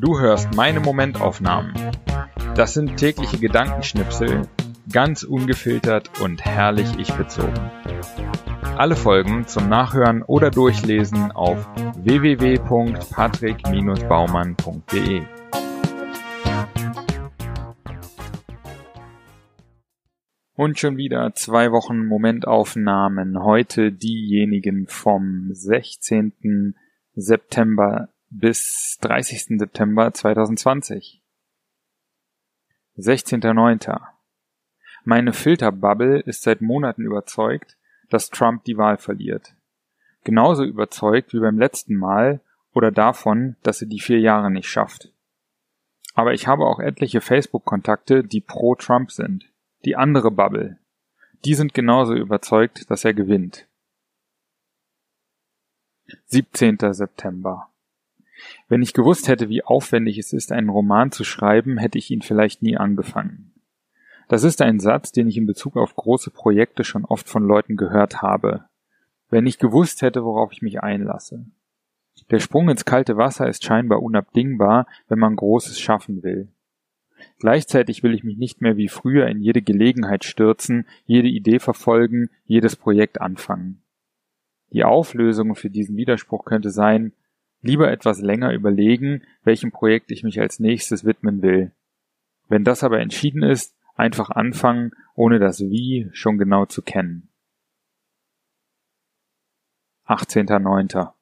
Du hörst meine Momentaufnahmen. Das sind tägliche Gedankenschnipsel, ganz ungefiltert und herrlich ich bezogen. Alle Folgen zum Nachhören oder Durchlesen auf www.patrick-baumann.de. Und schon wieder zwei Wochen Momentaufnahmen. Heute diejenigen vom 16. September bis 30. September 2020. 16.09. Meine Filterbubble ist seit Monaten überzeugt, dass Trump die Wahl verliert. Genauso überzeugt wie beim letzten Mal oder davon, dass er die vier Jahre nicht schafft. Aber ich habe auch etliche Facebook-Kontakte, die pro Trump sind. Die andere Bubble. Die sind genauso überzeugt, dass er gewinnt. 17. September. Wenn ich gewusst hätte, wie aufwendig es ist, einen Roman zu schreiben, hätte ich ihn vielleicht nie angefangen. Das ist ein Satz, den ich in Bezug auf große Projekte schon oft von Leuten gehört habe. Wenn ich gewusst hätte, worauf ich mich einlasse. Der Sprung ins kalte Wasser ist scheinbar unabdingbar, wenn man Großes schaffen will. Gleichzeitig will ich mich nicht mehr wie früher in jede Gelegenheit stürzen, jede Idee verfolgen, jedes Projekt anfangen. Die Auflösung für diesen Widerspruch könnte sein, lieber etwas länger überlegen, welchem Projekt ich mich als nächstes widmen will. Wenn das aber entschieden ist, einfach anfangen, ohne das Wie schon genau zu kennen. 18.09.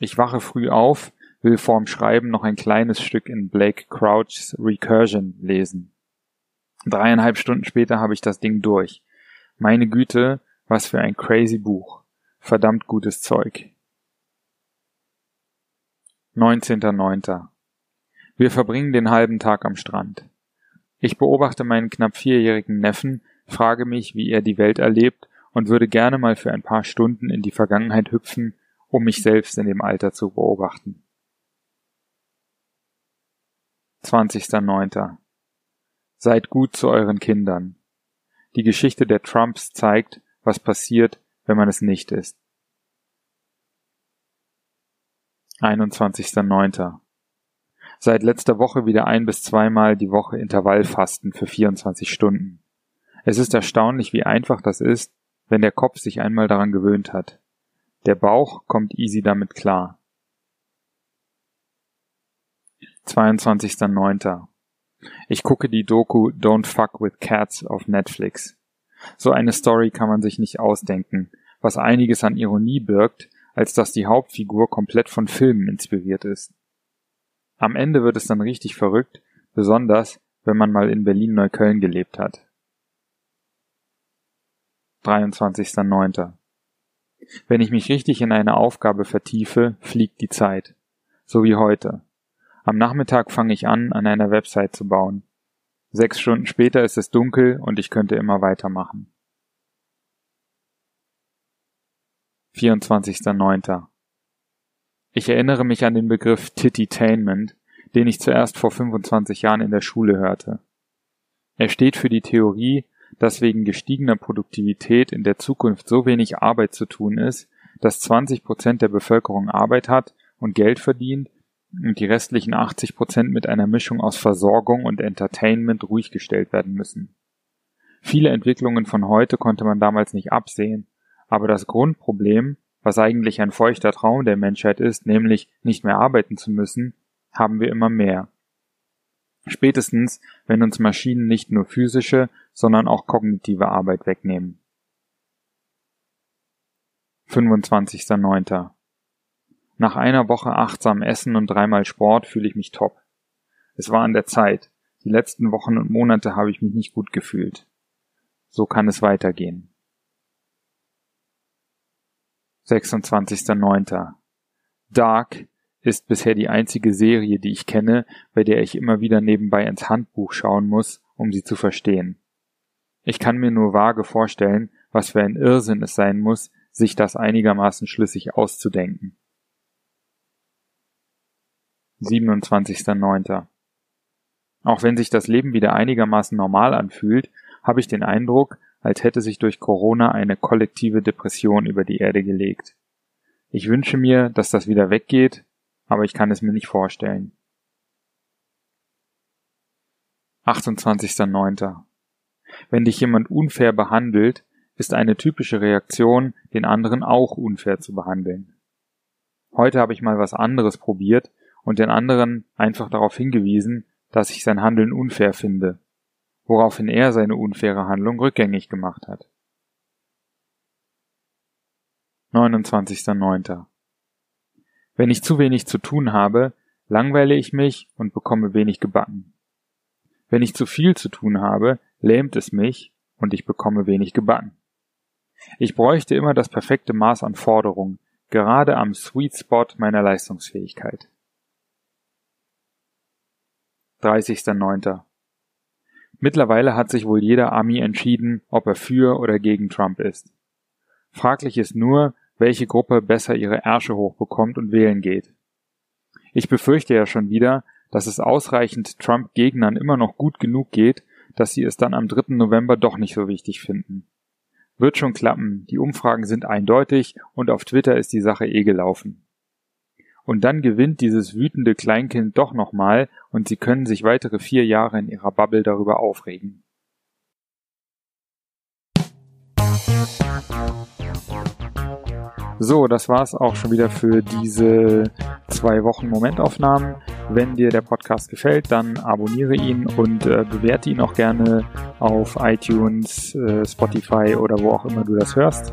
Ich wache früh auf, will vorm Schreiben noch ein kleines Stück in Blake Crouchs Recursion lesen. Dreieinhalb Stunden später habe ich das Ding durch. Meine Güte, was für ein crazy Buch. Verdammt gutes Zeug. 19.09. Wir verbringen den halben Tag am Strand. Ich beobachte meinen knapp vierjährigen Neffen, frage mich, wie er die Welt erlebt und würde gerne mal für ein paar Stunden in die Vergangenheit hüpfen, um mich selbst in dem Alter zu beobachten. 20.09. Seid gut zu euren Kindern. Die Geschichte der Trumps zeigt, was passiert, wenn man es nicht ist. 21.09. Seit letzter Woche wieder ein bis zweimal die Woche Intervallfasten für 24 Stunden. Es ist erstaunlich, wie einfach das ist, wenn der Kopf sich einmal daran gewöhnt hat. Der Bauch kommt easy damit klar. 22.09. Ich gucke die Doku Don't Fuck with Cats auf Netflix. So eine Story kann man sich nicht ausdenken, was einiges an Ironie birgt, als dass die Hauptfigur komplett von Filmen inspiriert ist. Am Ende wird es dann richtig verrückt, besonders wenn man mal in Berlin-Neukölln gelebt hat. 23.09. Wenn ich mich richtig in eine Aufgabe vertiefe, fliegt die Zeit. So wie heute. Am Nachmittag fange ich an, an einer Website zu bauen. Sechs Stunden später ist es dunkel und ich könnte immer weitermachen. 24.09. Ich erinnere mich an den Begriff Tittytainment, den ich zuerst vor 25 Jahren in der Schule hörte. Er steht für die Theorie, dass wegen gestiegener Produktivität in der Zukunft so wenig Arbeit zu tun ist, dass 20 Prozent der Bevölkerung Arbeit hat und Geld verdient und die restlichen 80 Prozent mit einer Mischung aus Versorgung und Entertainment ruhig gestellt werden müssen. Viele Entwicklungen von heute konnte man damals nicht absehen, aber das Grundproblem, was eigentlich ein feuchter Traum der Menschheit ist, nämlich nicht mehr arbeiten zu müssen, haben wir immer mehr. Spätestens, wenn uns Maschinen nicht nur physische, sondern auch kognitive Arbeit wegnehmen. 25.09. Nach einer Woche achtsam Essen und dreimal Sport fühle ich mich top. Es war an der Zeit. Die letzten Wochen und Monate habe ich mich nicht gut gefühlt. So kann es weitergehen. 26.09. Dark ist bisher die einzige Serie, die ich kenne, bei der ich immer wieder nebenbei ins Handbuch schauen muss, um sie zu verstehen. Ich kann mir nur vage vorstellen, was für ein Irrsinn es sein muss, sich das einigermaßen schlüssig auszudenken. 27.09. Auch wenn sich das Leben wieder einigermaßen normal anfühlt, habe ich den Eindruck, als hätte sich durch Corona eine kollektive Depression über die Erde gelegt. Ich wünsche mir, dass das wieder weggeht, aber ich kann es mir nicht vorstellen. 28.09. Wenn dich jemand unfair behandelt, ist eine typische Reaktion, den anderen auch unfair zu behandeln. Heute habe ich mal was anderes probiert und den anderen einfach darauf hingewiesen, dass ich sein Handeln unfair finde, woraufhin er seine unfaire Handlung rückgängig gemacht hat. 29.09. Wenn ich zu wenig zu tun habe, langweile ich mich und bekomme wenig gebacken. Wenn ich zu viel zu tun habe, lähmt es mich und ich bekomme wenig gebacken. Ich bräuchte immer das perfekte Maß an Forderung, gerade am Sweet Spot meiner Leistungsfähigkeit. 30.09. Mittlerweile hat sich wohl jeder Ami entschieden, ob er für oder gegen Trump ist. Fraglich ist nur, welche Gruppe besser ihre Ärsche hochbekommt und wählen geht. Ich befürchte ja schon wieder, dass es ausreichend Trump-Gegnern immer noch gut genug geht, dass sie es dann am 3. November doch nicht so wichtig finden. Wird schon klappen, die Umfragen sind eindeutig und auf Twitter ist die Sache eh gelaufen. Und dann gewinnt dieses wütende Kleinkind doch nochmal und sie können sich weitere vier Jahre in ihrer Bubble darüber aufregen. So, das war's auch schon wieder für diese zwei Wochen Momentaufnahmen. Wenn dir der Podcast gefällt, dann abonniere ihn und äh, bewerte ihn auch gerne auf iTunes, äh, Spotify oder wo auch immer du das hörst.